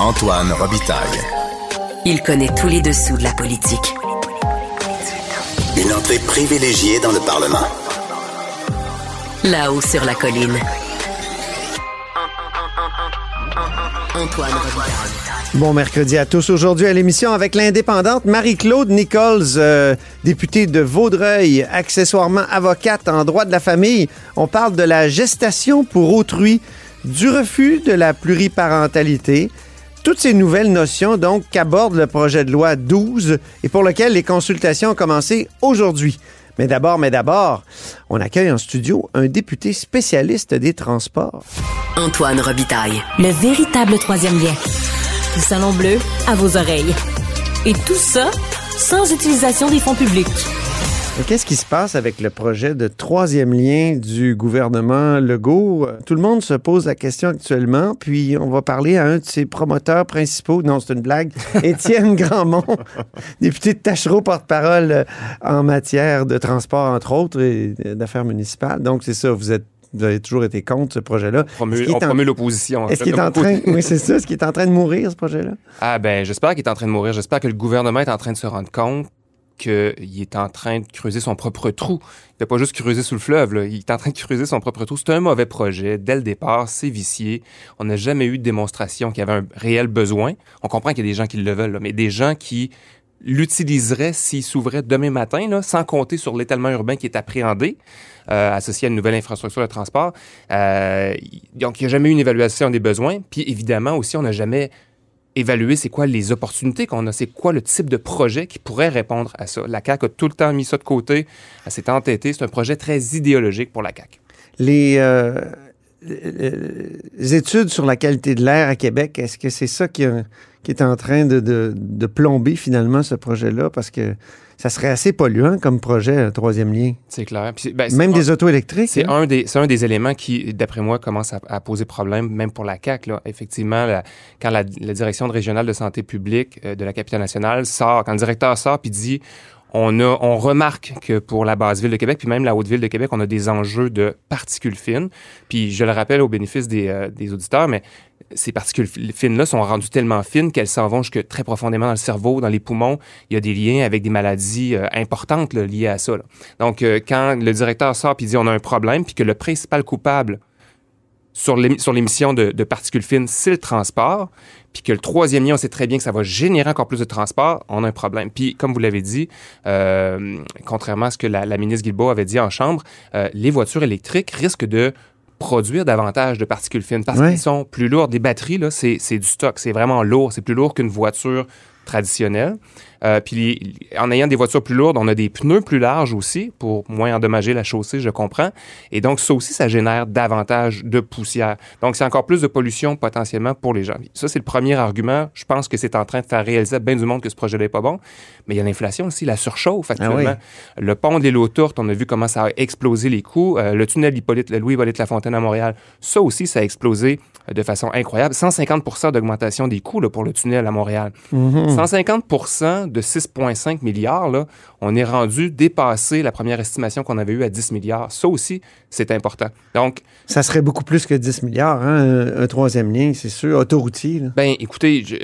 Antoine Robitaille. Il connaît tous les dessous de la politique. Une entrée privilégiée dans le Parlement. Là-haut sur la colline. Antoine Robitaille. Bon mercredi à tous. Aujourd'hui à l'émission avec l'indépendante Marie-Claude Nichols, euh, députée de Vaudreuil, accessoirement avocate en droit de la famille. On parle de la gestation pour autrui, du refus de la pluriparentalité, toutes ces nouvelles notions donc qu'aborde le projet de loi 12 et pour lequel les consultations ont commencé aujourd'hui. Mais d'abord, mais d'abord, on accueille en studio un député spécialiste des transports. Antoine Robitaille. Le véritable troisième lien. Du salon bleu à vos oreilles. Et tout ça sans utilisation des fonds publics. Qu'est-ce qui se passe avec le projet de troisième lien du gouvernement Legault? Euh, Tout le monde se pose la question actuellement, puis on va parler à un de ses promoteurs principaux. Non, c'est une blague. Étienne Grandmont, député de Tachereau, porte-parole euh, en matière de transport, entre autres, et d'affaires municipales. Donc, c'est ça, vous êtes vous avez toujours été contre ce projet-là. On promeut l'opposition. en Est-ce fait. qu'il est en train... Oui, c'est ça. Est-ce qu'il est en train de mourir, ce projet-là? Ah ben, j'espère qu'il est en train de mourir. J'espère que le gouvernement est en train de se rendre compte qu'il est en train de creuser son propre trou. Il ne pas juste creuser sous le fleuve, il est en train de creuser son propre trou. C'est un mauvais projet. Dès le départ, c'est vicié. On n'a jamais eu de démonstration qu'il y avait un réel besoin. On comprend qu'il y a des gens qui le veulent, mais des gens qui l'utiliseraient s'il s'ouvrait demain matin, sans compter sur l'étalement urbain qui est appréhendé, euh, associé à une nouvelle infrastructure de transport. Euh, donc, il n'y a jamais eu une évaluation des besoins. Puis, évidemment, aussi, on n'a jamais évalué c'est quoi les opportunités qu'on a, c'est quoi le type de projet qui pourrait répondre à ça. La CAQ a tout le temps mis ça de côté, elle s'est entêtée. C'est un projet très idéologique pour la CAQ. Les, euh, les études sur la qualité de l'air à Québec, est-ce que c'est ça qui, est en train de plomber finalement ce projet-là? Parce que ça serait assez polluant comme projet, troisième lien. C'est clair. Puis ben, Même un- des autos électriques. C'est hein? un, des, c'est un des éléments qui, d'après moi, commence à, à poser problème, même pour la CAQ. Là. Effectivement, la- quand la, la direction régionale de santé publique euh, de la capitale nationale sort, quand le directeur sort puis dit on, a, on remarque que pour la basse ville de Québec, puis même la haute ville de Québec, on a des enjeux de particules fines. Puis je le rappelle au bénéfice des, euh, des auditeurs, mais ces particules fi- fines-là sont rendues tellement fines qu'elles s'en vont jusque très profondément dans le cerveau, dans les poumons. Il y a des liens avec des maladies euh, importantes liées à ça. Donc, euh, quand le directeur sort et dit on a un problème, puis que le principal coupable sur l'émi- sur l'émission de, particules fines, c'est le transport, puis que le troisième lien, on sait très bien que ça va générer encore plus de transport, on a un problème. Puis, comme vous l'avez dit, euh, contrairement à ce que la, ministre Guilbeault avait dit en Chambre, les voitures électriques risquent de produire davantage de particules fines parce qu'ils sont plus lourds. Des batteries, là, c'est c'est du stock, c'est vraiment lourd, c'est plus lourd qu'une voiture traditionnelle. Euh, puis en ayant des voitures plus lourdes, on a des pneus plus larges aussi pour moins endommager la chaussée, je comprends. Et donc ça aussi, ça génère davantage de poussière. Donc c'est encore plus de pollution potentiellement pour les gens. Ça, c'est le premier argument. Je pense que c'est en train de faire réaliser à bien du monde que ce projet-là n'est pas bon. Mais il y a l'inflation aussi, la surchauffe actuellement. Le pont des lots tourtes, on a vu comment ça a explosé les coûts. Euh, le tunnel Hippolyte, le Louis-Hippolyte Lafontaine à Montréal, ça aussi, ça a explosé de façon incroyable. 150% d'augmentation des coûts là, pour le tunnel à Montréal. 150% de 6,5 milliards, là, on est rendu dépasser la première estimation qu'on avait eue à 10 milliards. Ça aussi, c'est important. Donc, Ça serait beaucoup plus que 10 milliards, hein, un, un troisième lien, c'est sûr, autoroutier. là. Ben, écoutez, je-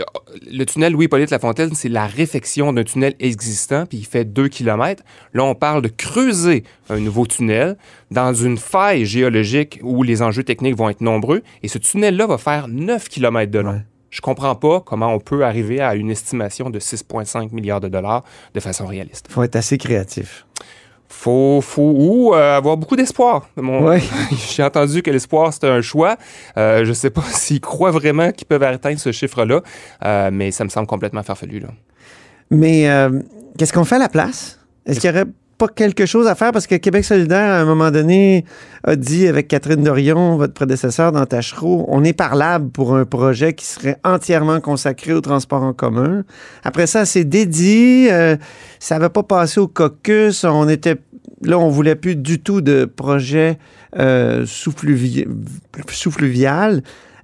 le tunnel Louis-Hippolyte Lafontaine, c'est la réfection d'un tunnel existant, puis il fait 2 km. Là, on parle de creuser un nouveau tunnel dans une faille géologique où les enjeux techniques vont être nombreux. Et ce tunnel-là va faire 9 km de long. Ouais. Je comprends pas comment on peut arriver à une estimation de 6,5 milliards de dollars de façon réaliste. faut être assez créatif. Faut, faut ou euh, avoir beaucoup d'espoir. Mon- Ouais. J'ai entendu que l'espoir, c'était un choix. Euh, je sais pas s'ils croient vraiment qu'ils peuvent atteindre ce chiffre-là, euh, mais ça me semble complètement farfelu. Là. Mais euh, qu'est-ce qu'on fait à la place? Est-ce qu'il y aurait pas quelque chose à faire? Parce que Québec solidaire, à un moment donné, a dit avec Catherine Dorion, votre prédécesseur dans Tachereau, on est parlable pour un projet qui serait entièrement consacré au transport en commun. Après ça, c'est dédié. euh, ça n'avait pas passé au caucus. On était là, on voulait plus du tout de projet euh, sous-fluvi- sous-fluvial.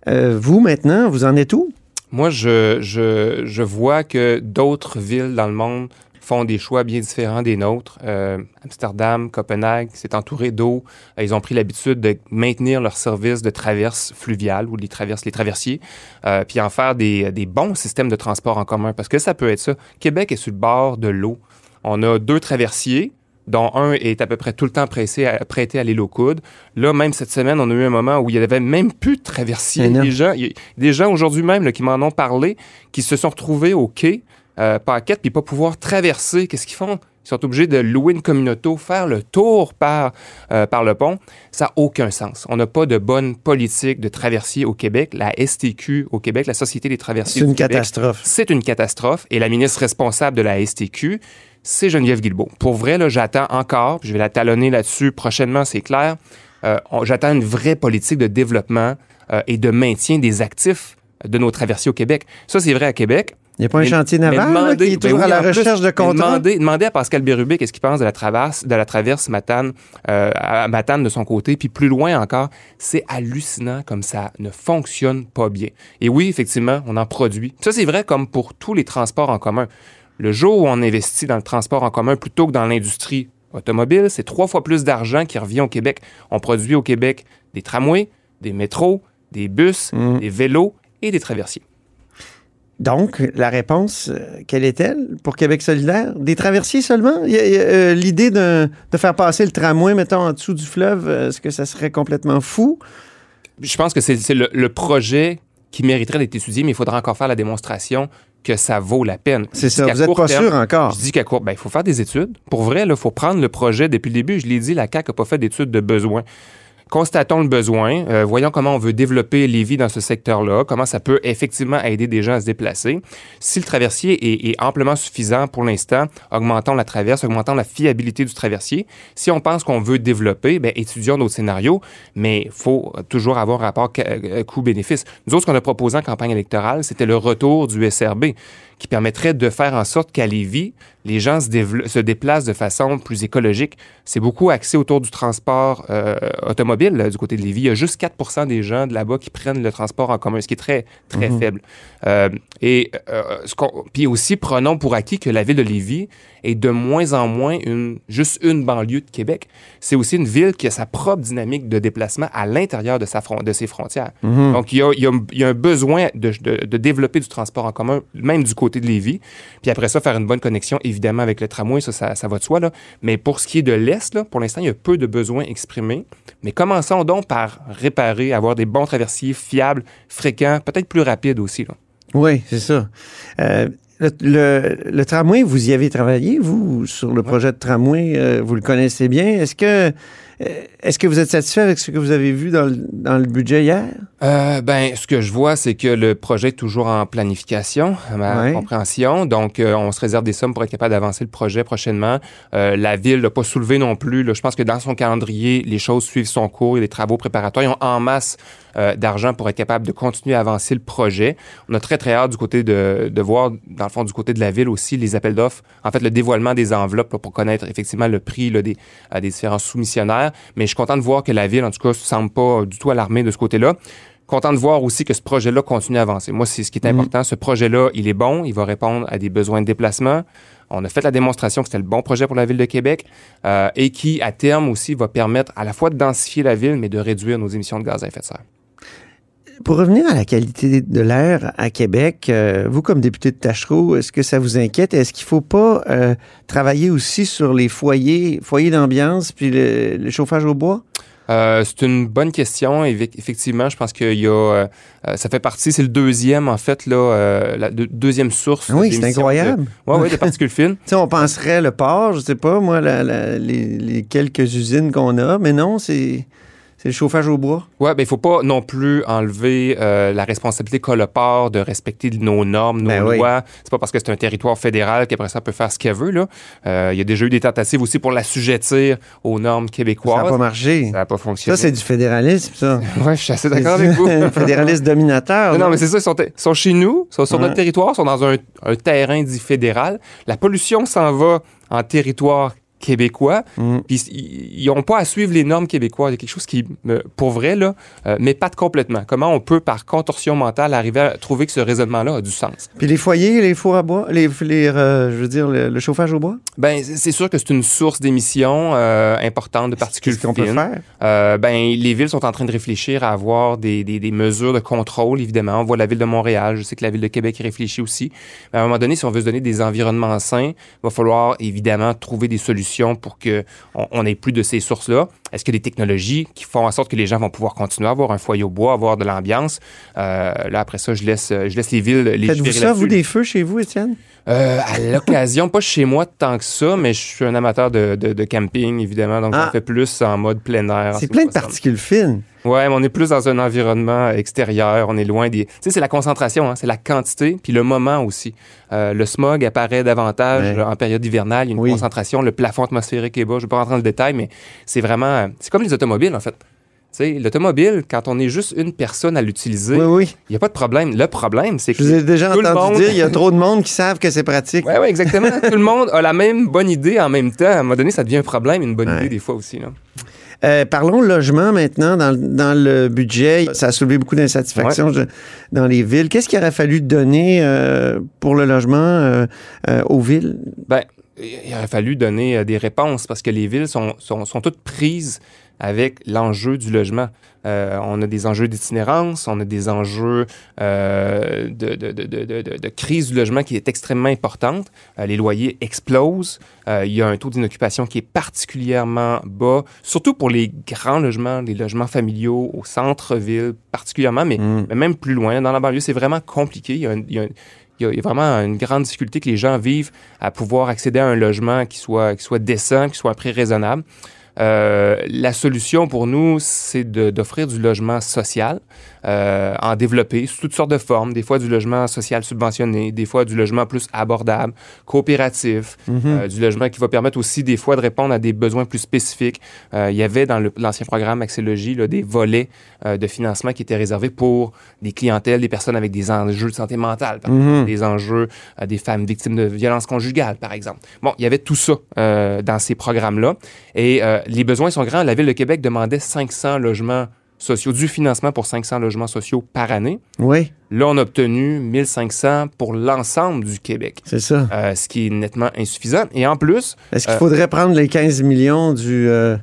Euh, vous, maintenant, vous en êtes où? Moi, je, je, je vois que d'autres villes dans le monde font des choix bien différents des nôtres. Euh, Amsterdam, Copenhague, c'est entouré d'eau. Euh, ils ont pris l'habitude de maintenir leur service de traverse fluviale ou les traverses, les traversiers, euh, puis en faire des, des bons systèmes de transport en commun. Parce que ça peut être ça. Québec est sur le bord de l'eau. On a deux traversiers dont un est à peu près tout le temps pressé à, prêté à l'île aux coudes. Là, même cette semaine, on a eu un moment où il n'y avait même plus de non. Des gens, y des gens aujourd'hui même là, qui m'en ont parlé, qui se sont retrouvés au quai, euh, paquette, puis pas pouvoir traverser. Qu'est-ce qu'ils font? Ils sont obligés de louer une communauté, faire le tour par, euh, par le pont. Ça n'a aucun sens. On n'a pas de bonne politique de traversier au Québec. La STQ au Québec, la Société des traversiers C'est une Québec, catastrophe. c'est une catastrophe. Et la ministre responsable de la STQ, c'est Geneviève Guilbeault. Pour vrai, là, j'attends encore, je vais la talonner là-dessus prochainement, c'est clair. Euh, j'attends une vraie politique de développement euh, et de maintien des actifs de nos traversiers au Québec. Ça, c'est vrai à Québec. Il n'y a pas un Mais- chantier naval là, demandez- qui est ben toujours oui, à la plus, recherche de contrats? Demandez, demandez à Pascal Bérubé qu'est-ce qu'il pense de la traverse, de la traverse Matane, euh, à Matane de son côté, puis plus loin encore, c'est hallucinant comme ça ne fonctionne pas bien. Et oui, effectivement, on en produit. Ça, c'est vrai comme pour tous les transports en commun. Le jour où on investit dans le transport en commun plutôt que dans l'industrie automobile, c'est trois fois plus d'argent qui revient au Québec. On produit au Québec des tramways, des métros, des bus, Mm. des vélos et des traversiers. Donc, la réponse, euh, quelle est-elle pour Québec solidaire? Des traversiers seulement? Euh, L'idée de, de faire passer le tramway, mettons, en dessous du fleuve, euh, est-ce que ça serait complètement fou? Je pense que c'est le, le projet qui mériterait d'être étudié, mais il faudra encore faire la démonstration que ça vaut la peine. C'est ça, vous n'êtes pas terme- sûr encore. Je dis qu'à court, ben, il faut faire des études. Pour vrai, il faut prendre le projet depuis le début. Je l'ai dit, la CAQ n'a pas fait d'études de besoin. Constatons le besoin, euh, voyons comment on veut développer les vies dans ce secteur-là, comment ça peut effectivement aider des gens à se déplacer. Si le traversier est, amplement suffisant pour l'instant, augmentons la traverse, augmentons la fiabilité du traversier. Si on pense qu'on veut développer, ben, étudions d'autres scénarios, mais il faut toujours avoir un rapport euh, coût-bénéfice. Nous autres, ce qu'on a proposé en campagne électorale, c'était le retour du SRB qui permettrait de faire en sorte qu'à Lévis, les gens se, déplacent de façon plus écologique. C'est beaucoup axé autour du transport euh, automobile là, du côté de Lévis. Il y a juste 4 des gens de là-bas qui prennent le transport en commun, ce qui est très, très faible. Euh, et euh, ce puis aussi, prenons pour acquis que la ville de Lévis est de moins en moins une, juste une banlieue de Québec. C'est aussi une ville qui a sa propre dynamique de déplacement à l'intérieur de, sa fron- de ses frontières. Donc, il y, a, il y a- il y a un besoin de, de- de développer du transport en commun, même du côté de Lévis. Puis après ça, faire une bonne connexion, évidemment, avec le tramway, ça, ça, ça va de soi. Là. Mais pour ce qui est de l'Est, pour l'instant, il y a peu de besoins exprimés. Mais commençons donc par réparer, avoir des bons traversiers fiables, fréquents, peut-être plus rapides aussi. Là. Oui, c'est ça. Euh, le, le- le tramway, vous y avez travaillé, vous, sur le projet de tramway, euh, vous le connaissez bien. Est-ce que, est-ce que vous êtes satisfait avec ce que vous avez vu dans le, dans le budget hier? Euh, ben, ce que je vois, c'est que le projet est toujours en planification, à ma Ouais. compréhension. Donc, euh, on se réserve des sommes pour être capable d'avancer le projet prochainement. Euh, la ville n'a pas soulevé non plus. là. je pense que dans son calendrier, les choses suivent son cours. Il y a des travaux préparatoires. Ils ont en masse euh, d'argent pour être capable de continuer à avancer le projet. On a très, très hâte du côté de, de voir, dans le fond, du côté de la ville aussi, les appels d'offres. En fait, le dévoilement des enveloppes là, pour connaître effectivement le prix là, des, à des différents soumissionnaires. Mais je suis content de voir que la ville, en tout cas, ne semble pas du tout alarmée de ce côté-là. Content de voir aussi que ce projet-là continue à avancer. Moi, c'est ce qui est important. Ce projet-là, il est bon. Il va répondre à des besoins de déplacement. On a fait la démonstration que c'était le bon projet pour la ville de Québec euh, et qui, à terme aussi, va permettre à la fois de densifier la ville, mais de réduire nos émissions de gaz à effet de serre. Pour revenir à la qualité de l'air à Québec, euh, vous, comme député de Tachereau, est-ce que ça vous inquiète? Est-ce qu'il ne faut pas euh, travailler aussi sur les foyers, foyers d'ambiance puis le, le chauffage au bois? Euh, c'est une bonne question. Effectivement, je pense qu'il y a, euh, ça fait partie, c'est le deuxième en fait là, euh, la deux- deuxième source. Oui, c'est incroyable. De, ouais, ouais, de particules fines. Tu sais, on penserait le port, je sais pas, moi, la- la- les, les quelques usines qu'on a, mais non, c'est c'est le chauffage au bois? Ouais, ben il faut pas non plus enlever euh, la responsabilité qu'a le port de respecter nos normes, nos Ben oui. lois. C'est pas parce que c'est un territoire fédéral qu'après ça peut faire ce qu'elle veut là. Euh, Il y a déjà eu des tentatives aussi pour l'assujettir aux normes Ça québécoises. n'a pas marché. Ça n'a pas fonctionné. Ça, c'est du fédéralisme, ça. Ouais, je suis assez d'accord avec vous. Fédéraliste dominateur. Non, non, mais c'est ça, ils sont, sont chez nous, ils sont sur Ouais. notre territoire, ils sont dans un, un terrain dit fédéral. La pollution s'en va en territoire québécois. Mm. Puis ils ils ont pas à suivre les normes québécoises. Il y a quelque chose qui, pour vrai, là, euh, m'épate complètement. Comment on peut, par contorsion mentale, arriver à trouver que ce raisonnement-là a du sens? Puis les foyers, les fours à bois, les, les euh, je veux dire, le, le chauffage au bois, Ben, c'est sûr que c'est une source d'émissions euh, importante de particules qu'est-ce qu'on peut fines. faire? Euh, ben, les villes sont en train de réfléchir à avoir des, des, des mesures de contrôle, évidemment. On voit la ville de Montréal, je sais que la ville de Québec réfléchit aussi. Mais à un moment donné, si on veut se donner des environnements sains, il va falloir évidemment trouver des solutions pour que on on ait plus de ces sources-là. Est-ce que des technologies qui font en sorte que les gens vont pouvoir continuer à avoir un foyer au bois, avoir de l'ambiance? Euh, là, après ça, je laisse, je laisse les villes les Faites-vous ça, vous, des feux chez vous, Étienne? Euh, à l'occasion, pas chez moi tant que ça, mais je suis un amateur de, de, de camping, évidemment, donc Ah. j'en fais plus en mode plein air. C'est ce plein de particules fines. Ouais, mais on est plus dans un environnement extérieur, on est loin des... Tu sais, c'est la concentration, hein, c'est la quantité, puis le moment aussi. Euh, le smog apparaît davantage Ouais. en période hivernale, il y a une Oui. concentration, le plafond atmosphérique est bas, je vais pas rentrer dans le détail, mais c'est vraiment... C'est comme les automobiles, en fait. L'automobile, quand on est juste une personne à l'utiliser, il Oui, oui. n'y a pas de problème. Le problème, c'est que... Je vous ai déjà entendu monde- dire, il y a trop de monde qui savent que c'est pratique. Ouais, ouais, exactement. Tout le monde a la même bonne idée en même temps. À un moment donné, ça devient un problème, une bonne Ouais. idée des fois aussi. Là. Euh, parlons logement maintenant. Dans, le- dans le budget, ça a soulevé beaucoup d'insatisfaction dans les villes. Qu'est-ce qu'il aurait fallu donner euh, pour le logement euh, euh, aux villes? Ben, il aurait fallu donner euh, des réponses parce que les villes sont, sont, sont toutes prises avec l'enjeu du logement. Euh, on a des enjeux d'itinérance, on a des enjeux euh, de, de, de, de, crise du logement qui est extrêmement importante. Euh, les loyers explosent. Il y a un taux d'inoccupation qui est particulièrement bas, surtout pour les grands logements, les logements familiaux au centre-ville particulièrement, mais, Mm. mais même plus loin, dans la banlieue, c'est vraiment compliqué. Il y a, un- il y a un- il y a- vraiment une grande difficulté que les gens vivent à pouvoir accéder à un logement qui soit, qui soit décent, qui soit à prix raisonnable. Euh, la solution pour nous, c'est d'offrir du logement social, euh, en développer sous toutes sortes de formes. Des fois du logement social subventionné, des fois du logement plus abordable, coopératif, euh, du logement qui va permettre aussi des fois de répondre à des besoins plus spécifiques. Euh, il y avait dans l'ancien programme Axélogie là, des volets de financement qui étaient réservés pour des clientèles, des personnes avec des enjeux de santé mentale, par exemple, des enjeux des femmes victimes de violences conjugales, par exemple. Bon, il y avait tout ça dans ces programmes-là. Et les besoins sont grands. La Ville de Québec demandait 500 logements sociaux, du financement pour 500 logements sociaux par année. Oui, Là, on a obtenu 1500 pour l'ensemble du Québec, c'est ça. euh, ce qui est nettement insuffisant. Et en plus, Est-ce qu'il euh, faudrait prendre les 15 millions du, euh,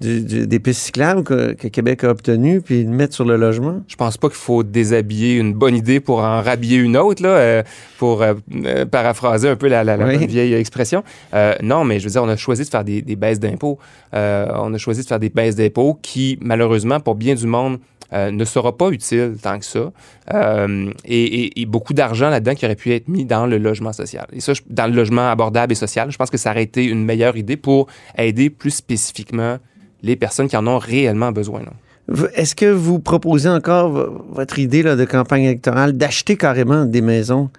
du- du- des pistes cyclables que, que Québec a obtenues puis le mettre sur le logement? je pense pas qu'il faut déshabiller une bonne idée pour en rhabiller une autre, là, euh, pour euh, euh, paraphraser un peu la, la- la Oui. bonne vieille expression. Euh, non, mais je veux dire, on a choisi de faire des, des baisses d'impôts. On a choisi de faire des baisses d'impôts qui, malheureusement, pour bien du monde, euh, ne sera pas utile tant que ça. Euh, et, et- et beaucoup d'argent là-dedans qui aurait pu être mis dans le logement social. Et ça, je- dans le logement abordable et social, je pense que ça aurait été une meilleure idée pour aider plus spécifiquement les personnes qui en ont réellement besoin. Est-ce que vous proposez encore votre idée là, de campagne électorale d'acheter carrément des maisons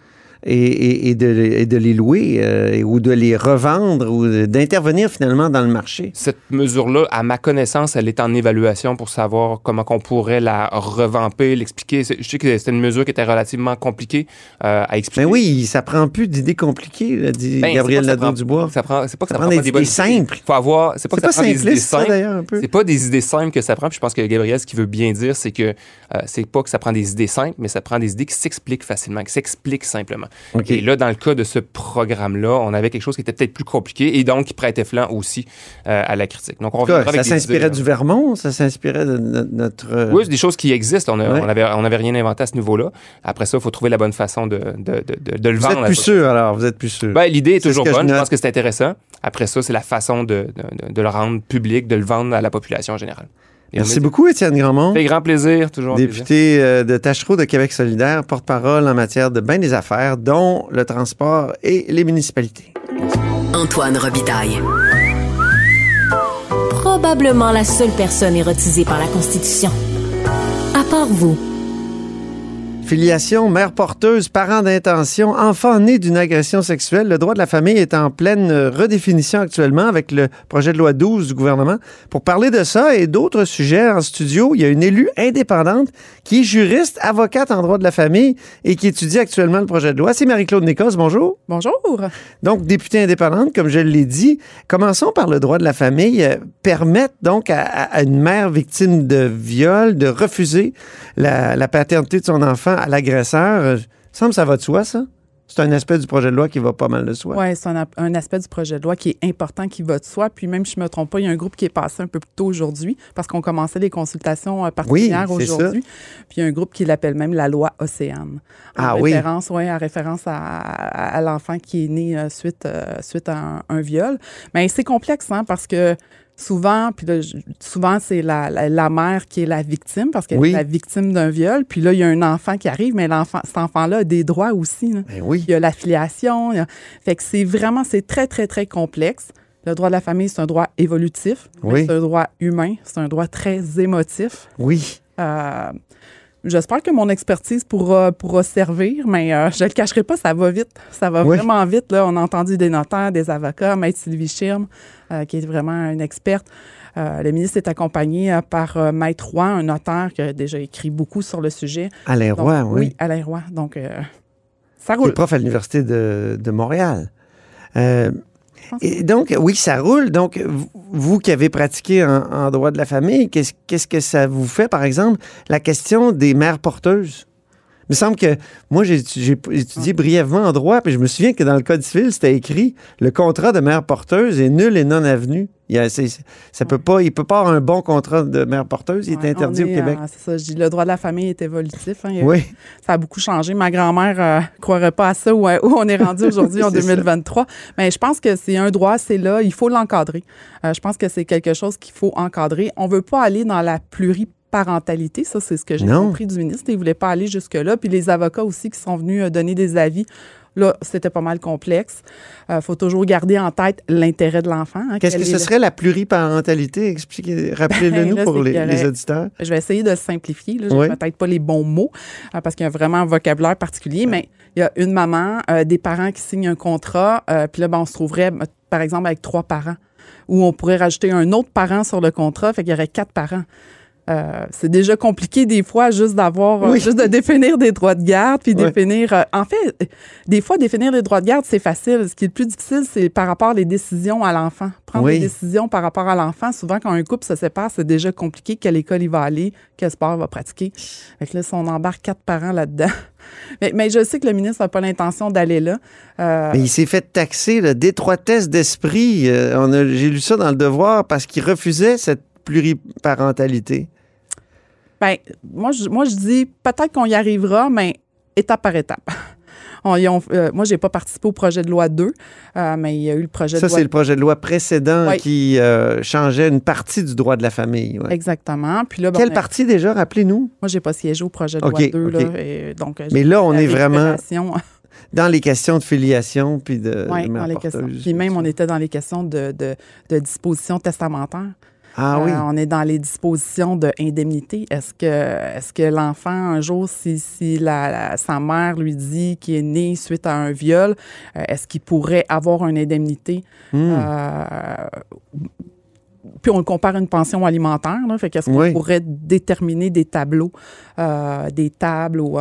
et, de, et de les louer euh, ou de les revendre ou d'intervenir finalement dans le marché? Cette mesure-là, à ma connaissance, elle est en évaluation pour savoir comment on pourrait la revamper, l'expliquer. Je sais que c'était une mesure qui était relativement compliquée euh, à expliquer. Ben oui, ça prend plus d'idées compliquées, là, dit Ben, Gabriel Nadeau-Dubois. Ça prend, c'est pas que Ça prend des idées simples. Faut avoir, c'est pas C'est que pas ça prend des idées simples. d'ailleurs, un peu? C'est pas des idées simples que ça prend. Puis je pense que Gabriel, ce qu'il veut bien dire, c'est que euh, c'est pas que ça prend des idées simples, mais ça prend des idées qui s'expliquent facilement, qui s'expliquent simplement. Et là, dans le cas de ce programme-là, on avait quelque chose qui était peut-être plus compliqué et donc qui prêtait flanc aussi euh, à la critique. Donc on cas, avec ça s'inspirait du. Vermont, ça s'inspirait de, no- notre... euh, Oui, c'est des choses qui existent. On, Ouais. on avait, on avait rien inventé à ce niveau-là. Après ça, il faut trouver la bonne façon de, de, de, le vous vendre. êtes à plus sûr, alors, vous êtes plus sûr. Ben, L'idée est toujours je bonne. Je, pense que c'est intéressant. Après ça, c'est la façon de, de, de le rendre public, de le vendre à la population en général. Merci beaucoup, Étienne Grandmont. Fait grand plaisir, toujours. plaisir. Député euh, de Tachereau de Québec solidaire, porte-parole en matière de bien des affaires, dont le transport et les municipalités. Antoine Robitaille. Probablement la seule personne érotisée par la Constitution. À part vous. Filiation, mère porteuse, parents d'intention, enfant né d'une agression sexuelle, le droit de la famille est en pleine euh, redéfinition actuellement avec le projet de loi 12 du gouvernement. Pour parler de ça et d'autres sujets en studio, il y a une élue indépendante qui est juriste, avocate en droit de la famille et qui étudie actuellement le projet de loi. C'est Marie-Claude Nécos. Bonjour. Bonjour. Donc, députée indépendante, comme je l'ai dit. Commençons par le droit de la famille. Euh, permettre donc à, à une mère victime de viol de refuser la, la paternité de son enfant à l'agresseur. Euh, semble que ça va de soi, ça? C'est un aspect du projet de loi qui va pas mal de soi. Oui, c'est un, un, aspect du projet de loi qui est important, qui va de soi. Puis même, si je ne me trompe pas, il y a un groupe qui est passé un peu plus tôt aujourd'hui parce qu'on commençait les consultations euh, particulières oui, aujourd'hui. Puis il y a un groupe qui l'appelle même la loi Océane. Ah en oui? Référence, ouais, en référence à, à, à l'enfant qui est né euh, suite, euh, suite à un, un viol. Mais c'est complexe, hein, parce que souvent, puis là, souvent, c'est la, la, la, mère qui est la victime parce qu'elle oui. est la victime d'un viol. Puis là, il y a un enfant qui arrive, mais l'enfant, cet enfant-là a des droits aussi. Là. Ben oui. Il y a l'affiliation. A... Fait que c'est vraiment, c'est très, très, très complexe. Le droit de la famille, c'est un droit évolutif. Oui. C'est un droit humain. C'est un droit très émotif. Oui. Euh, J'espère que mon expertise pourra, pourra servir, mais euh, je ne le cacherai pas, ça va vite. Ça va oui. vraiment vite. Là. On a entendu des notaires, des avocats, Maître Sylvie Schirm, euh, qui est vraiment une experte. Euh, le ministre est accompagné euh, par Maître Roy, un notaire qui a déjà écrit beaucoup sur le sujet. Alain Donc, Roy, oui. Oui, Alain Roy. Donc, ça roule. Qui est prof à l'Université de, de Montréal. Et donc, oui, ça roule. Donc, vous qui avez pratiqué en, en droit de la famille, qu'est-ce qu'est-ce que ça vous fait, par exemple, la question des mères porteuses? Il me semble que moi, j'ai étudié brièvement en droit, puis je me souviens que dans le Code civil, c'était écrit le contrat de mère porteuse est nul et non avenu. Il a, ça peut pas, il peut pas avoir un bon contrat de mère porteuse, il ouais, est interdit est, au Québec. Euh, c'est ça, je dis, le droit de la famille est évolutif. Hein, oui. Ça a beaucoup changé. Ma grand-mère ne euh, croirait pas à ça où, où on est rendu aujourd'hui en 2023. Ça. Mais je pense que c'est un droit, c'est là, il faut l'encadrer. Euh, je pense que c'est quelque chose qu'il faut encadrer. On veut pas aller dans la pluri parentalité. Ça, c'est ce que j'ai compris du ministre. Il ne voulait pas aller jusque-là. Puis les avocats aussi qui sont venus euh, donner des avis. Là, c'était pas mal complexe. Il euh, faut toujours garder en tête l'intérêt de l'enfant. Hein, Qu'est-ce que ce serait la pluriparentalité? Expliquez, rappelez-le nous pour les, les, auditeurs. Je vais essayer de simplifier. Je oui. peut-être pas les bons mots euh, parce qu'il y a vraiment un vocabulaire particulier, mais il y a une maman, euh, des parents qui signent un contrat, puis là, ben, on se trouverait, par exemple, avec trois parents, où on pourrait rajouter un autre parent sur le contrat, fait qu'il y aurait quatre parents. Euh, c'est déjà compliqué des fois juste d'avoir oui. euh, juste de définir des droits de garde puis oui. définir euh, en fait des fois définir les droits de garde c'est facile ce qui est le plus difficile c'est par rapport les décisions à l'enfant prendre oui. des décisions par rapport à l'enfant souvent quand un couple se sépare c'est déjà compliqué quelle école il va aller quel sport il va pratiquer fait que là si on embarque quatre parents là-dedans mais, mais, je sais que le ministre n'a pas l'intention d'aller là. Euh... Mais il s'est fait taxer d'étroitesse d'esprit. Euh, J'ai lu ça dans le devoir parce qu'il refusait cette pluriparentalité. Bien, moi, je, moi, je dis peut-être qu'on y arrivera, mais étape par étape. On, euh, moi, je n'ai pas participé au projet de loi 2, euh, mais il y a eu le projet ça, de loi. Ça, c'est le projet de loi précédent oui. qui euh, changeait une partie du droit de la famille. Ouais. Exactement. Puis là, ben, Quelle partie déjà, rappelez-nous? Moi, je n'ai pas siégé au projet de okay, loi 2. okay. Là, et donc, mais là, on est vraiment dans les questions de filiation puis de, oui, de dans les questions. Puis même, on était dans les questions de, de, de dispositions testamentaires. Ah oui. Euh, on est dans les dispositions d'indemnité. Est-ce que, est que l'enfant, un jour, si, si la, la, sa mère lui dit qu'il est né suite à un viol, euh, est-ce qu'il pourrait avoir une indemnité? Hmm. Mm. Euh, puis on le compare à une pension alimentaire. Là, fait qu'est-ce qu'on oui. pourrait déterminer des tableaux, euh, des tables ou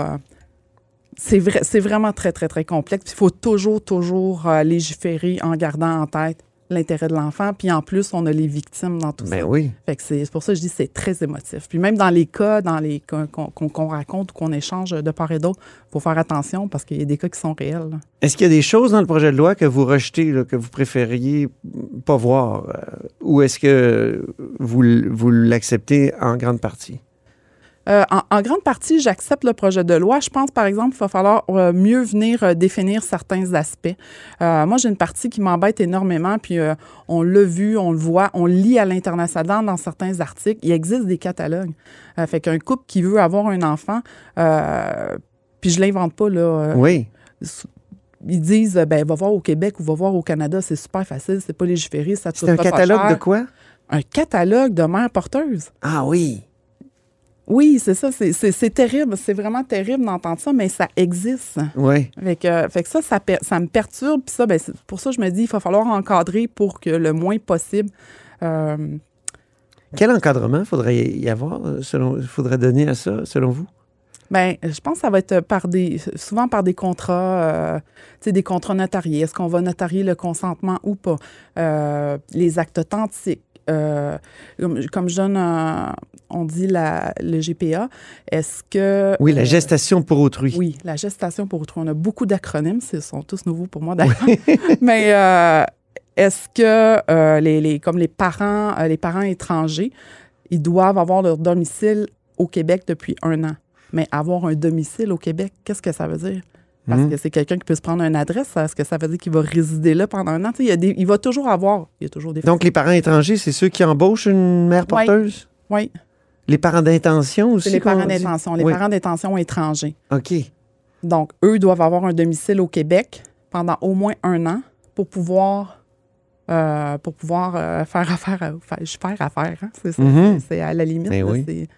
c'est vrai, c'est vraiment très, très, très complexe. Il faut toujours, toujours euh, légiférer en gardant en tête l'intérêt de l'enfant. Puis en plus, on a les victimes dans tout ben ça. Oui. Fait que c'est pour ça que je dis c'est très émotif. Puis même dans les cas, dans les qu'on qu qu raconte ou qu'on échange de part et d'autre, il faut faire attention parce qu'il y a des cas qui sont réels. Est-ce qu'il y a des choses dans le projet de loi que vous rejetez, là, que vous préfériez pas voir? Euh, ou est-ce que vous, vous l'acceptez en grande partie? Euh, en, en, grande partie, j'accepte le projet de loi. Je pense, par exemple, qu'il va falloir euh, mieux venir euh, définir certains aspects. Moi, j'ai une partie qui m'embête énormément, puis on l'a vu, on le voit, on lit à l'international dans certains articles. Il existe des catalogues. Fait qu'un couple qui veut avoir un enfant, puis je l'invente pas, là. oui ils disent ben va voir au Québec ou va voir au Canada, c'est super facile, c'est pas légiféré, ça C'est un catalogue de quoi? Un catalogue de mères porteuses. Ah oui. Oui, c'est ça. C'est terrible. C'est vraiment terrible d'entendre ça, mais ça existe. Oui. Fait que, fait que ça, ça, ça, me perturbe. Puis ça, ben, pour ça, je me dis, il va falloir encadrer pour que le moins possible. Euh, Quel encadrement faudrait y avoir, selon, faudrait donner à ça, selon vous? Bien, je pense que ça va être par des, souvent par des contrats, euh, des contrats notariés. Est-ce qu'on va notarier le consentement ou pas? Euh, les actes authentiques. Euh, comme, je donne, on dit la, le GPA, est-ce que... Oui, la gestation pour autrui. Oui, la gestation pour autrui. On a beaucoup d'acronymes, ce sont tous nouveaux pour moi d'ailleurs. Mais est-ce que les, les, comme les parents, les parents étrangers, ils doivent avoir leur domicile au Québec depuis un an? Mais avoir un domicile au Québec, qu'est-ce que ça veut dire? Parce hmm. que c'est quelqu'un qui peut se prendre une adresse. Est-ce que ça veut dire qu'il va résider là pendant un an? Il, y a des, il, va toujours avoir. Il y a toujours des Donc, les parents étrangers, c'est ceux qui embauchent une mère porteuse? Oui. Les parents d'intention aussi? Les parents d'intention. Les parents d'intention étrangers. OK. Donc, eux doivent avoir un domicile au Québec pendant au moins un an pour pouvoir euh, pour pouvoir euh, faire affaire, à, faire, affaire. Hein? C'est, mm-hmm. c'est à la limite. Ben oui.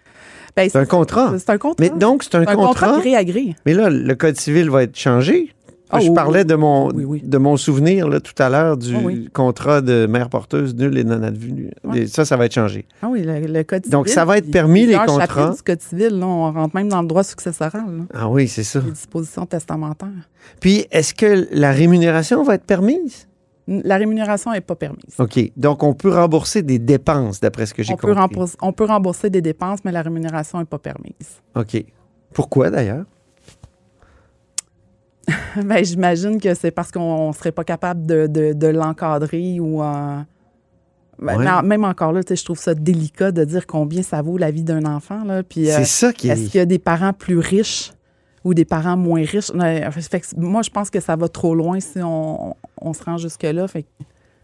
Ben, c'est un contrat. C'est un contrat. Mais donc, c'est un, un, contrat. gré à gré. Mais là, le Code civil va être changé. Ah, je parlais de mon, de mon souvenir là, tout à l'heure du ah contrat de mère porteuse nulle et non advenue. Ça, ça va être changé. Ah oui, le, Code civil. Donc, ça va être permis, les contrats. du Code civil, là, on rentre même dans le droit successoral. Ah oui, c'est ça. Les dispositions testamentaires. Puis, est-ce que la rémunération va être permise? La rémunération n'est pas permise. OK. Donc, on peut rembourser des dépenses, d'après ce que j'ai compris. on peut rembourser des dépenses, mais la rémunération n'est pas permise. OK. Pourquoi, d'ailleurs? ben, J'imagine que c'est parce qu'on ne serait pas capable de, l'encadrer ou... Euh, ben, même encore là, je trouve ça délicat de dire combien ça vaut la vie d'un enfant. C'est euh, ça qui est... Est-ce qu'il y a des parents plus riches ou des parents moins riches. moi, je pense que ça va trop loin si on, se rend jusque-là.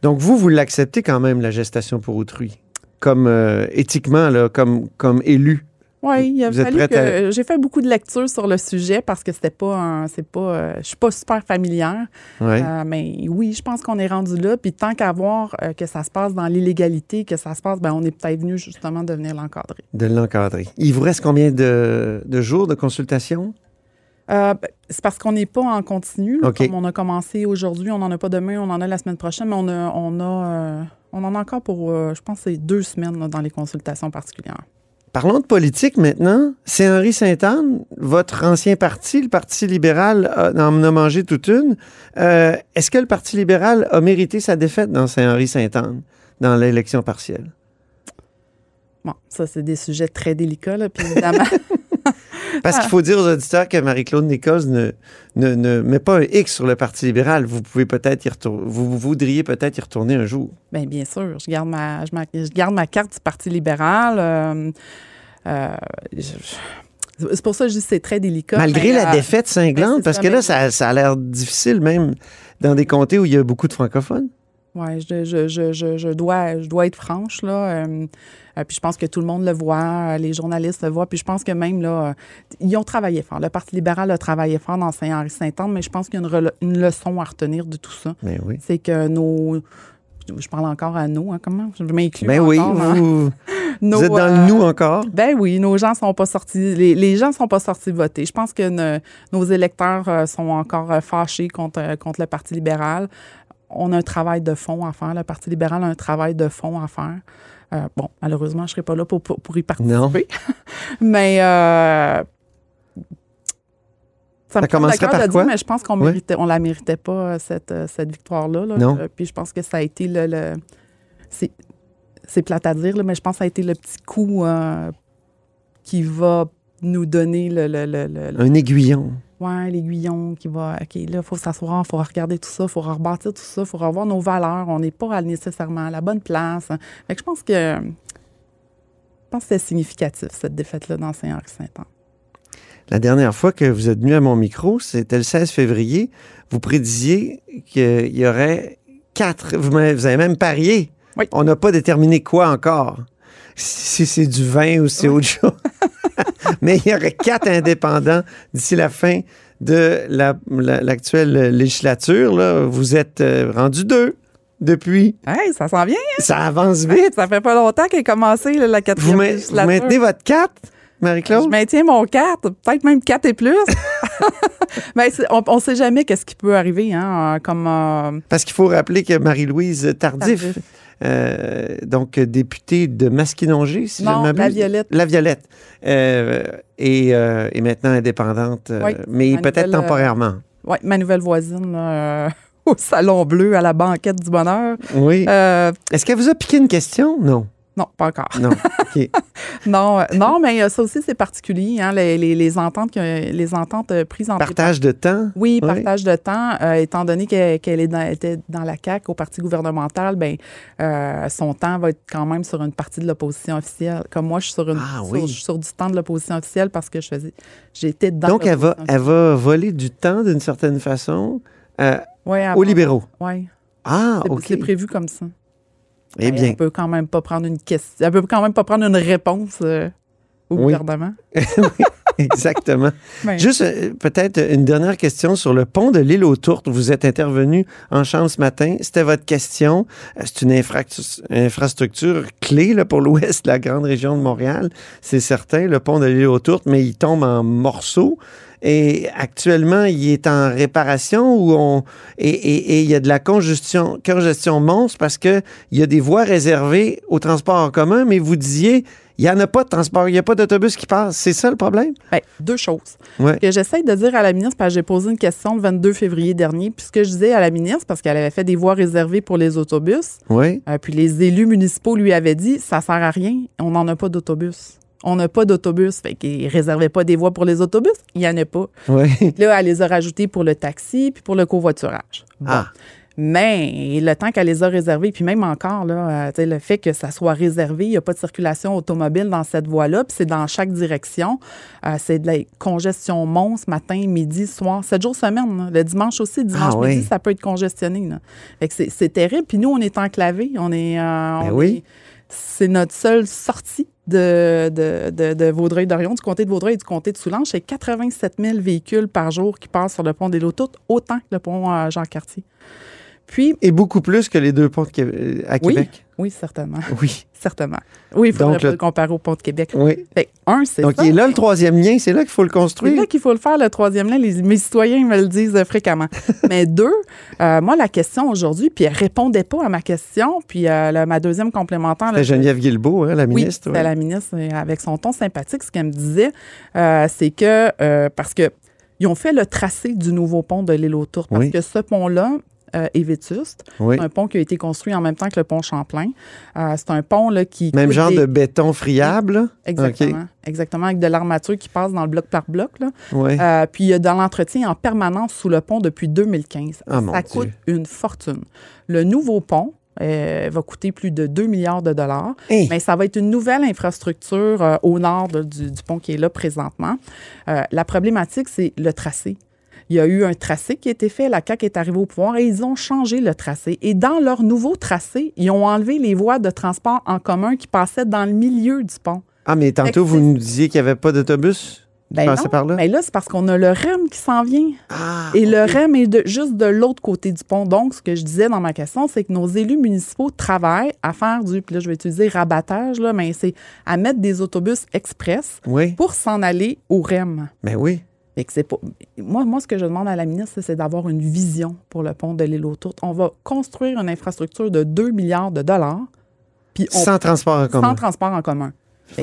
Donc, vous, vous l'acceptez quand même, la gestation pour autrui, comme euh, éthiquement, là, comme, comme élu. Oui, il a fallu que j'ai fait beaucoup de lectures sur le sujet parce que c'était pas un, c'est pas, euh, je suis pas super familière. Euh, mais oui, je pense qu'on est rendu là. Puis tant qu'à voir que ça se passe dans l'illégalité, que ça se passe, ben on est peut-être venu justement de venir l'encadrer. De l'encadrer. Il vous reste combien de, de jours de consultation? Euh, ben, c'est parce qu'on n'est pas en continu. Comme on a commencé aujourd'hui, on n'en a pas demain, on en a la semaine prochaine, mais on, a, on, a, euh, on en a encore pour, euh, je pense, c'est deux semaines dans les consultations particulières. Parlons de politique maintenant. C'est Henri Sainte-Anne, votre ancien parti, le Parti libéral, en a mangé toute une. Est-ce que le Parti libéral a mérité sa défaite dans Saint-Henri-Sainte-Anne, dans l'élection partielle? Bon, ça, c'est des sujets très délicats, là, puis évidemment. Parce qu'il faut dire aux auditeurs que Marie-Claude Nicoz ne, ne, met pas un X sur le Parti libéral. Vous pouvez peut-être y retourner. Vous, voudriez peut-être y retourner un jour. Bien, bien sûr. Je garde ma, je, garde ma carte du Parti libéral. Euh, euh, c'est pour ça que je dis que c'est très délicat. Malgré la euh, défaite cinglante, parce que là, ça, ça a l'air difficile même dans des comtés où il y a beaucoup de francophones. Oui, je, je, je, je, dois, je dois être franche. Là. Euh, euh, puis je pense que tout le monde le voit, les journalistes le voient. Puis je pense que même, là, ils ont travaillé fort. Le Parti libéral a travaillé fort dans Saint-Henri-Saint-Anne, mais je pense qu'il y a une, leçon à retenir de tout ça. Ben oui. C'est que nos... Je parle encore à nous, hein, comment? Je m'inclus Ben oui, vous, vous, êtes dans le nous euh, encore. Ben oui, nos gens sont pas sortis, les, les gens sont pas sortis voter. Je pense que nos électeurs sont encore fâchés contre, contre le Parti libéral on a un travail de fond à faire. Le Parti libéral a un travail de fond à faire. Euh, bon, malheureusement, je ne serai pas là pour, pour, y participer. Mais euh, ça, me commencerait par quoi? mais je pense qu'on ne on la méritait pas, euh, cette, cette victoire-là. Non. puis je pense que ça a été le... c'est plate à dire, mais je pense que ça a été le petit coup qui va nous donner le, Un aiguillon. Oui, l'aiguillon qui va. OK, là, il faut s'asseoir, il faut regarder tout ça, il faut rebâtir tout ça, il faut revoir nos valeurs. On n'est pas nécessairement à la bonne place. Fait que je pense que. Je pense que c'est significatif, cette défaite-là dans Saint-Henri-Saint-Anne. La dernière fois que vous êtes venu à mon micro, c'était le 16 février. Vous prédisiez qu'il y aurait quatre. Vous avez même parié. Oui. On n'a pas déterminé quoi encore. Si c'est du vin ou c'est autre chose. Mais il y aurait quatre indépendants d'ici la fin de l'actuelle législature. Là. Vous êtes euh, rendu deux depuis. Hey, ça s'en vient. Hein? Ça avance vite. Ça fait pas longtemps qu'elle a commencé la quatrième vous, législature. Vous maintenez votre quatre? Marie-Claude? Je maintiens mon 4, peut-être même 4 et plus. Mais on ne sait jamais qu'est-ce qui peut arriver. Hein, comme, euh, Parce qu'il faut rappeler que Marie-Louise Tardif, Tardif. Euh, donc députée de Masquinongé, si je Non, ne m'abuse. La Violette. La Violette. euh, et, euh, est maintenant indépendante, Oui, mais peut-être temporairement. ouais, ma nouvelle voisine là, au Salon Bleu, à la banquette du bonheur. Oui. Est-ce qu'elle vous a piqué une question? Non. Non, pas encore. Non. Non, euh, non mais euh, ça aussi, c'est particulier. Hein, les, les- les ententes, les ententes euh, prises en Partage de temps? Oui, Oui. partage de temps. euh, étant donné qu'elle qu'elle est dans- était dans la CAQ, au parti gouvernemental, ben, euh, son temps va être quand même sur une partie de l'opposition officielle. Comme moi, je suis sur, une, Ah sur- oui. je suis sur du temps de l'opposition officielle parce que je faisais, j'étais dans Donc, elle va, elle va voler du temps d'une certaine façon euh, Ouais, aux libéraux? ouais. Ah, OK. c'est prévu comme ça. Eh bien, Elle peut quand même pas prendre une question. Elle peut quand même pas prendre une réponse euh, au Oui. gouvernement. exactement. Ben, Juste euh, peut-être une dernière question sur le pont de l'île aux Tourtes. Vous êtes intervenu en chambre ce matin. C'était votre question. Euh, C'est une infrastructure clé là, pour l'ouest de la grande région de Montréal. C'est certain, le pont de l'île aux Tourtes, mais il tombe en morceaux. Et actuellement, il est en réparation où on et, et- et il y a de la congestion, congestion monstre parce que il y a des voies réservées au transport en commun, mais vous disiez il n'y en a pas de transport, il n'y a pas d'autobus qui passe. C'est ça le problème? ben, deux choses. Ouais. que j'essaie de dire à la ministre, parce que j'ai posé une question le 22 février dernier, puis ce que je disais à la ministre, parce qu'elle avait fait des voies réservées pour les autobus, Oui. euh, puis les élus municipaux lui avaient dit, ça sert à rien, on n'en a pas d'autobus. On n'a pas d'autobus. Fait qu'ils réservaient pas des voies pour les autobus. Il n'y en a pas. Là, elle les a rajoutées pour le taxi puis pour le covoiturage. Bon. Ah. Mais le temps qu'elle les a réservées, puis même encore, là, euh, le fait que ça soit réservé, il n'y a pas de circulation automobile dans cette voie-là, puis c'est dans chaque direction. Euh, c'est de la congestion monstre, matin, midi, soir, sept jours semaine. là. Le dimanche aussi, dimanche Ah oui. midi, ça peut être congestionné. là. Fait que c'est, c'est terrible. Puis nous, on est enclavés. On est. euh, Ben on oui. est- c'est notre seule sortie de, de, de, de Vaudreuil-Dorion, du comté de Vaudreuil et du comté de Soulanges. C'est 87 000 véhicules par jour qui passent sur le pont des Lotoutes, autant que le pont euh, Jean-Cartier. Puis, Et beaucoup plus que les deux ponts Québec- à oui, Québec. Oui, certainement. Oui. Certainement. Oui, il faudrait Donc, pas le- le comparer au pont de Québec. Oui. Fait un, c'est Donc, ça. il est là le troisième lien, c'est là qu'il faut le C'est construire. là qu'il faut le faire, le troisième lien. Les, mes citoyens me le disent euh, fréquemment. Mais deux, euh, moi, la question aujourd'hui, puis elle répondait pas à ma question, puis euh, là, ma deuxième complémentaire... C'est Geneviève Guilbeault, hein, la Oui, ministre. c'était ouais. la ministre avec son ton sympathique. Ce qu'elle me disait, euh, c'est que parce que ils ont fait le tracé du nouveau pont de l'île aux Tours parce Oui. que ce pont-là euh, est vétuste. Oui. C'est un pont qui a été construit en même temps que le pont Champlain. Euh, c'est un pont là, qui Même genre des- de béton friable? Exactement. Exactement, avec de l'armature qui passe dans le bloc par bloc. Là. Ouais. Euh, puis il y a dans l'entretien en permanence sous le pont depuis 2015. Ah, mon Ça Dieu. coûte une fortune. Le nouveau pont euh, va coûter plus de 2 milliards de dollars. Hey. Mais ça va être une nouvelle infrastructure euh, au nord de- du, du pont qui est là présentement. Euh, la problématique, c'est le tracé. Il y a eu un tracé qui a été fait, la CAQ est arrivée au pouvoir et ils ont changé le tracé. Et dans leur nouveau tracé, ils ont enlevé les voies de transport en commun qui passaient dans le milieu du pont. Ah, mais tantôt, vous nous disiez qu'il n'y avait pas d'autobus? Ben non, par là? mais là, c'est parce qu'on a le REM qui s'en vient. Ah, Et le. REM est de- juste de l'autre côté du pont. Donc, ce que je disais dans ma question, c'est que nos élus municipaux travaillent à faire du, puis là, je vais utiliser rabattage, là, mais c'est à mettre des autobus express Oui, pour s'en aller au REM. mais oui. Que moi, moi, ce que je demande à la ministre, c'est d'avoir une vision pour le pont de l'île aux Tourtes. On va construire une infrastructure de 2 milliards de dollars, puis on Sans transport en commun. sans transport en commun.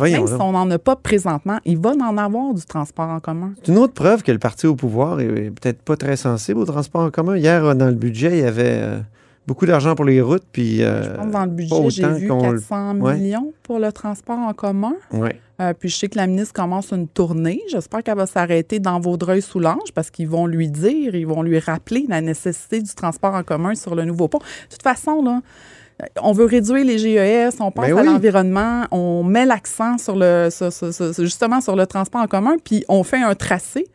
Même si on n'en a pas présentement, il va en avoir du transport en commun. C'est une autre preuve que le parti au pouvoir est peut-être pas très sensible au transport en commun. Hier, euh, dans le budget, il y avait euh, beaucoup d'argent pour les routes, puis... euh, Je pense que dans le budget, j'ai vu qu'on le- 400 Ouais. millions pour le transport en commun. ouais. Euh, puis je sais que la ministre commence une tournée. J'espère qu'elle va s'arrêter dans Vaudreuil-Soulanges parce qu'ils vont lui dire, ils vont lui rappeler la nécessité du transport en commun sur le nouveau pont. De toute façon, là, euh, on veut réduire les GES, on pense Ben à l'environnement, on met l'accent sur le, sur- sur- sur- justement sur le transport en commun, puis on fait un tracé.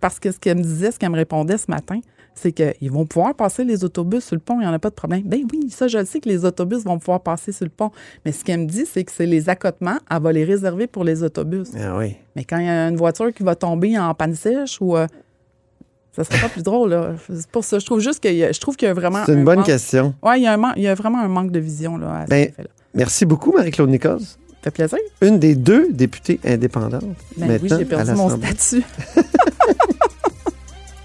Parce que ce qu'elle me disait, ce qu'elle me répondait ce matin, c'est qu'ils vont pouvoir passer les autobus sur le pont, il n'y en a pas de problème. Ben oui, ça, je le sais que les autobus vont pouvoir passer sur le pont. Mais ce qu'elle me dit, c'est que c'est les accotements, elle va les réserver pour les autobus. Ah oui. Mais quand il y a une voiture qui va tomber en panne sèche ou. euh, ça serait pas plus drôle, là. C'est pour ça. Je trouve juste qu'il y a, je trouve qu'il y a vraiment. C'est une un bonne manque- question. Ouais, il y, a un man- il y a vraiment un manque de vision, là, à Ben. Merci beaucoup, Marie-Claude Nicolas. fait plaisir. Une des deux députées indépendantes. Ben oui, j'ai perdu mon statut.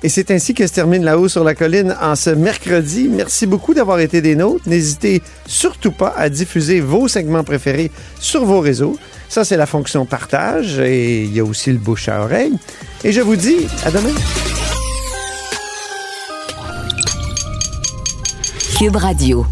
Et c'est ainsi que se termine La Haut sur la Colline en ce mercredi. Merci beaucoup d'avoir été des nôtres. N'hésitez surtout pas à diffuser vos segments préférés sur vos réseaux. Ça, c'est la fonction partage et il y a aussi le bouche à oreille. Et je vous dis à demain. Cube Radio.